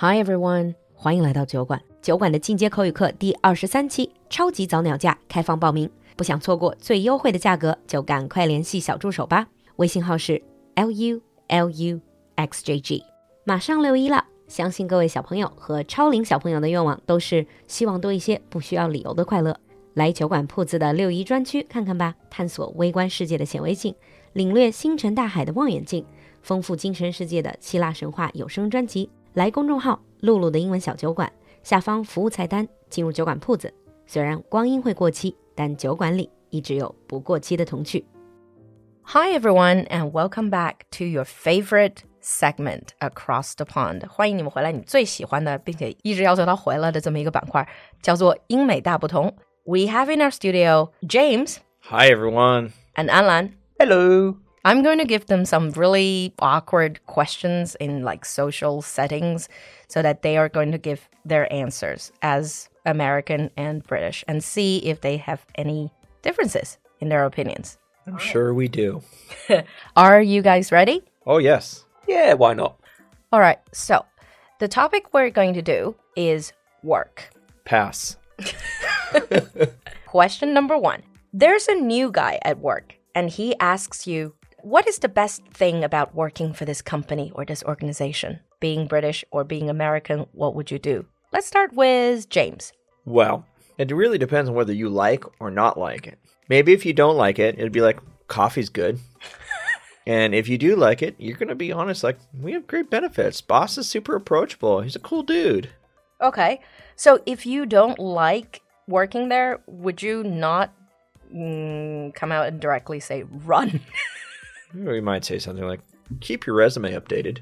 Hi everyone，欢迎来到酒馆。酒馆的进阶口语课第二十三期超级早鸟价开放报名，不想错过最优惠的价格，就赶快联系小助手吧。微信号是 l u l u x j g，马上六一了，相信各位小朋友和超龄小朋友的愿望都是希望多一些不需要理由的快乐。来酒馆铺子的六一专区看看吧，探索微观世界的显微镜，领略星辰大海的望远镜，丰富精神世界的希腊神话有声专辑。来公众号“璐璐的英文小酒馆”，下方服务菜单进入酒馆铺子。虽然光阴会过期，但酒馆里一直有不过期的童趣。Hi everyone, and welcome back to your favorite segment across the pond。欢迎你们回来，你最喜欢的，并且一直要求他回来的这么一个板块，叫做英美大不同。We have in our studio James. Hi everyone. And Alan. Hello. I'm going to give them some really awkward questions in like social settings so that they are going to give their answers as American and British and see if they have any differences in their opinions. I'm sure we do. are you guys ready? Oh, yes. Yeah, why not? All right. So, the topic we're going to do is work. Pass. Question number one There's a new guy at work, and he asks you, what is the best thing about working for this company or this organization? Being British or being American, what would you do? Let's start with James. Well, it really depends on whether you like or not like it. Maybe if you don't like it, it'd be like, coffee's good. and if you do like it, you're going to be honest, like, we have great benefits. Boss is super approachable. He's a cool dude. Okay. So if you don't like working there, would you not mm, come out and directly say, run? We might say something like, keep your resume updated.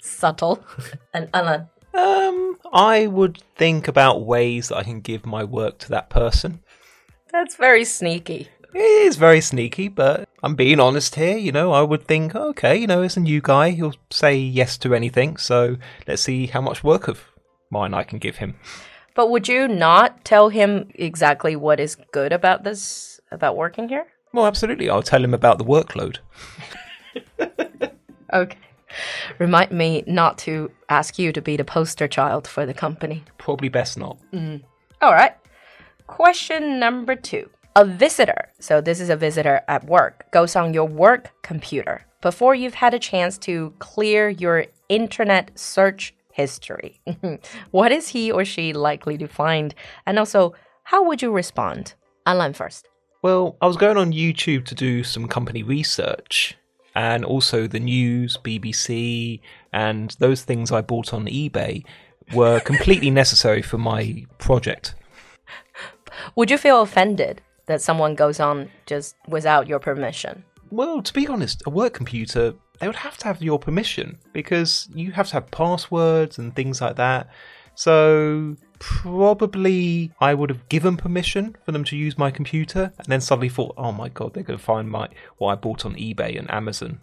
Subtle. and Alan. Um, I would think about ways that I can give my work to that person. That's very sneaky. It is very sneaky, but I'm being honest here. You know, I would think, okay, you know, it's a new guy. He'll say yes to anything. So let's see how much work of mine I can give him. But would you not tell him exactly what is good about this, about working here? Well, absolutely. I'll tell him about the workload. okay. Remind me not to ask you to be the poster child for the company. Probably best not. Mm. All right. Question number two. A visitor, so this is a visitor at work, goes on your work computer before you've had a chance to clear your internet search history. what is he or she likely to find? And also, how would you respond? Alan first. Well, I was going on YouTube to do some company research and also the news, BBC, and those things I bought on eBay were completely necessary for my project. Would you feel offended that someone goes on just without your permission? Well, to be honest, a work computer, they would have to have your permission because you have to have passwords and things like that. So probably I would have given permission for them to use my computer, and then suddenly thought, oh my god, they're going to find my what I bought on eBay and Amazon.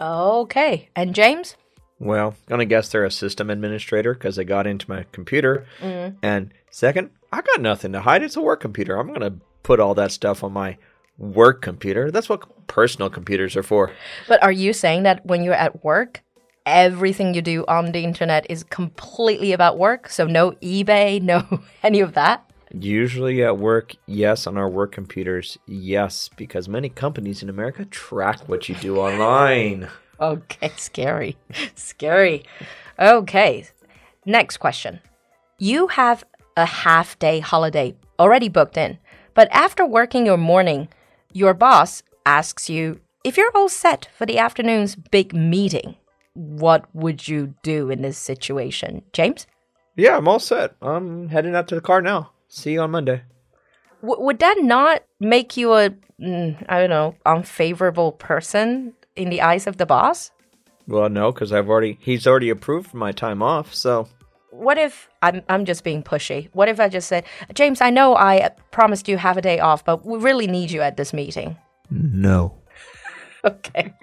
Okay, and James? Well, gonna guess they're a system administrator because they got into my computer. Mm. And second, I got nothing to hide. It's a work computer. I'm gonna put all that stuff on my work computer. That's what personal computers are for. But are you saying that when you're at work, everything you do on the internet is completely about work. So no eBay, no any of that. Usually at work, yes. On our work computers, yes, because many companies in America track what you do online. okay, scary. scary. Okay, next question. You have a half day holiday already booked in, but after working your morning, your boss asks you if you're all set for the afternoon's big meeting what would you do in this situation, James? Yeah, I'm all set. I'm heading out to the car now. See you on Monday. W- would that not make you a, mm, I don't know, unfavorable person in the eyes of the boss? Well, no, because I've already he's already approved my time off. So, what if I'm I'm just being pushy? What if I just said, James, I know I promised you half a day off, but we really need you at this meeting. No. okay,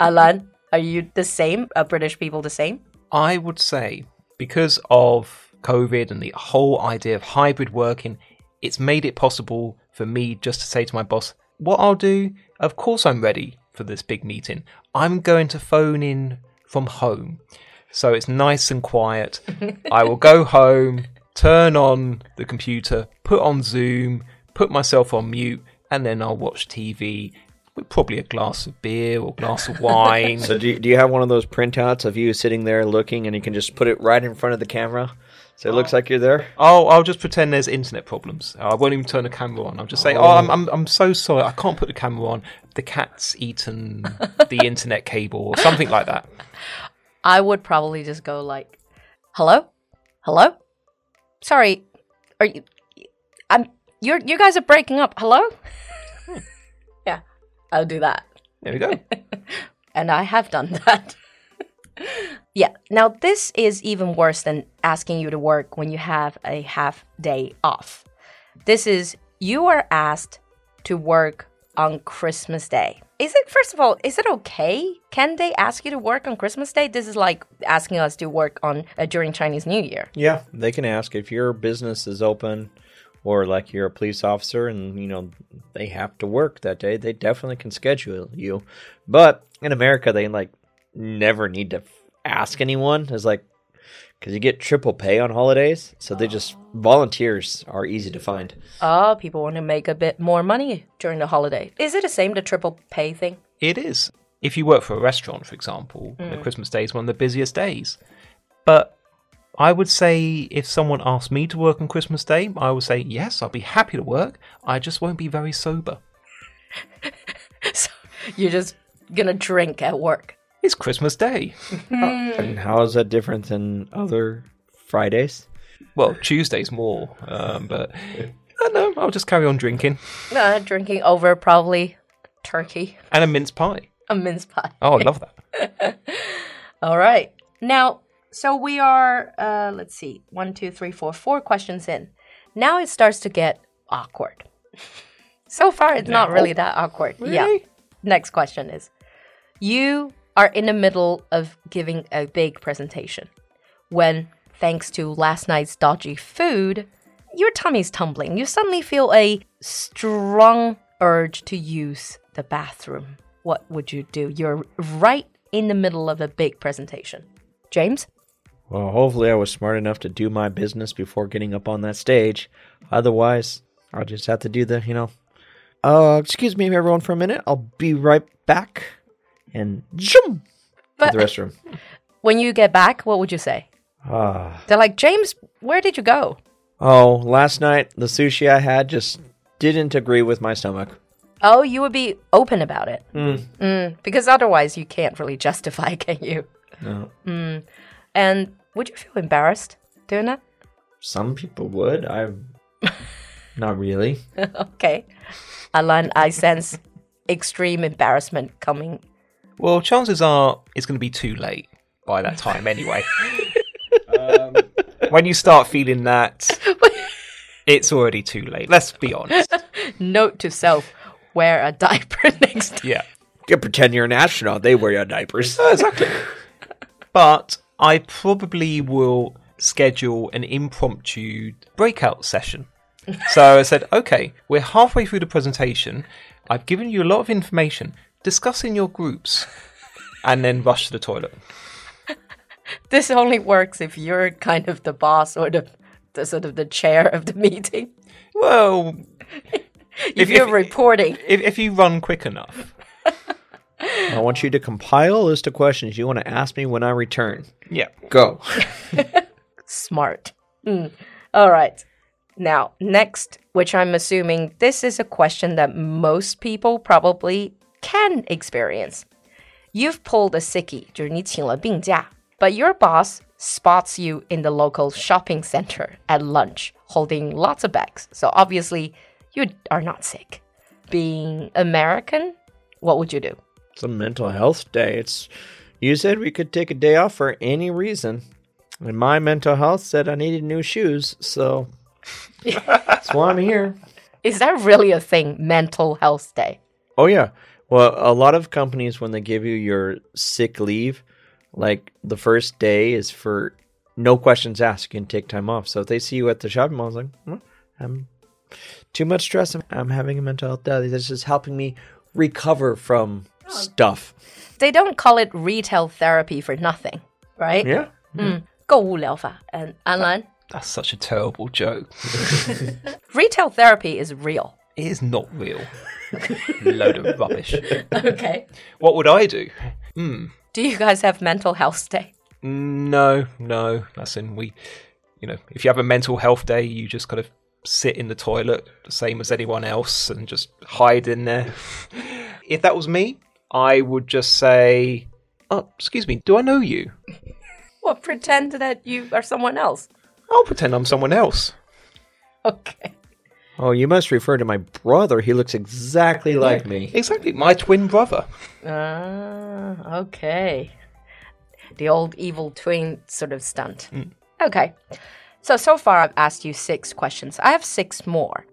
Alan. Are you the same? Are British people the same? I would say because of COVID and the whole idea of hybrid working, it's made it possible for me just to say to my boss, What I'll do, of course, I'm ready for this big meeting. I'm going to phone in from home. so it's nice and quiet. I will go home, turn on the computer, put on Zoom, put myself on mute, and then I'll watch TV probably a glass of beer or glass of wine. So do you, do you have one of those printouts of you sitting there looking, and you can just put it right in front of the camera, so it looks uh, like you're there? Oh, I'll just pretend there's internet problems. I won't even turn the camera on. I'll just say, "Oh, I'm, oh. I'm, I'm so sorry. I can't put the camera on. The cat's eaten the internet cable or something like that." I would probably just go like, "Hello, hello, sorry, are you? I'm you're you guys are breaking up. Hello." I'll do that, There we go. and I have done that. yeah. Now this is even worse than asking you to work when you have a half day off. This is you are asked to work on Christmas Day. Is it first of all, is it okay? Can they ask you to work on Christmas Day? This is like asking us to work on uh, during Chinese New Year. Yeah, they can ask if your business is open, or like you're a police officer, and you know they have to work that day. They definitely can schedule you, but in America, they like never need to ask anyone. It's like because you get triple pay on holidays, so they just volunteers are easy to find. Oh, people want to make a bit more money during the holiday. Is it the same the triple pay thing? It is. If you work for a restaurant, for example, the mm. Christmas Day is one of the busiest days. But I would say if someone asked me to work on Christmas Day, I would say yes, I'll be happy to work. I just won't be very sober. so you're just gonna drink at work. It's Christmas Day. And how is that different than other Fridays? Well, Tuesday's more, um, but I know I'll just carry on drinking Uh, drinking over probably turkey, and a mince pie. a mince pie. Oh, I love that. All right. Now, so we are, uh, let's see, one, two, three, four, four questions in. Now it starts to get awkward. so far, it's not really that awkward. Yeah. Really? Next question is You are in the middle of giving a big presentation when, thanks to last night's dodgy food, your tummy's tumbling. You suddenly feel a strong urge to use the bathroom. What would you do? You're right in the middle of a big presentation. James? Well, hopefully, I was smart enough to do my business before getting up on that stage. Otherwise, I'll just have to do the, you know, uh, excuse me, everyone, for a minute. I'll be right back. And zoom to the restroom. When you get back, what would you say? Ah. They're like, James, where did you go? Oh, last night the sushi I had just didn't agree with my stomach. Oh, you would be open about it. Mm, because otherwise, you can't really justify, can you? No. Mm. And would you feel embarrassed doing that? Some people would. I'm not really. okay. Alan, I sense extreme embarrassment coming. Well, chances are it's going to be too late by that time anyway. um, when you start feeling that, it's already too late. Let's be honest. Note to self wear a diaper next time. Yeah. You pretend you're an astronaut. They wear your diapers. exactly. But I probably will schedule an impromptu breakout session. So I said, okay, we're halfway through the presentation. I've given you a lot of information. Discuss in your groups. And then rush to the toilet. This only works if you're kind of the boss or the, the sort of the chair of the meeting. Well, If, you're reporting, if, if you run quick enough. I want you to compile a list of questions you want to ask me when I return. Yeah. Go. smart. Mm. All right. Now, next, which I'm assuming this is a question that most people probably can experience. You've pulled a sickie, 就是你请了病假, but your boss spots you in the local shopping center at lunch holding lots of bags. So obviously, you are not sick. Being American, what would you do? It's a mental health day. It's you said we could take a day off for any reason. And my mental health said I needed new shoes, so that's why I'm here. Is that really a thing, mental health day? Oh yeah. Well, a lot of companies when they give you your sick leave, like the first day is for no questions asked. You can take time off. So if they see you at the shopping mall, it's like, "Well, I'm too much stress. I'm, I'm having a mental health day. This is helping me recover from stuff. They don't call it retail therapy for nothing, right? Yeah. 购物疗法 and 安兰 That's such a terrible joke. retail therapy is real. It is not real. Load of rubbish. Okay. What would I do? Do you guys have mental health day? No, no. That's in we, you know, if you have a mental health day, you just kind of sit in the toilet, the same as anyone else, and just hide in there. if that was me, I would just say, "Oh, excuse me, do I know you?" Well, pretend that you are someone else. I'll pretend I'm someone else. Okay. Oh, you must refer to my brother. He looks exactly like me. Exactly, my twin brother. Ah, okay. The old evil twin sort of stunt. Okay. So, so far I've asked you six questions. I have six more.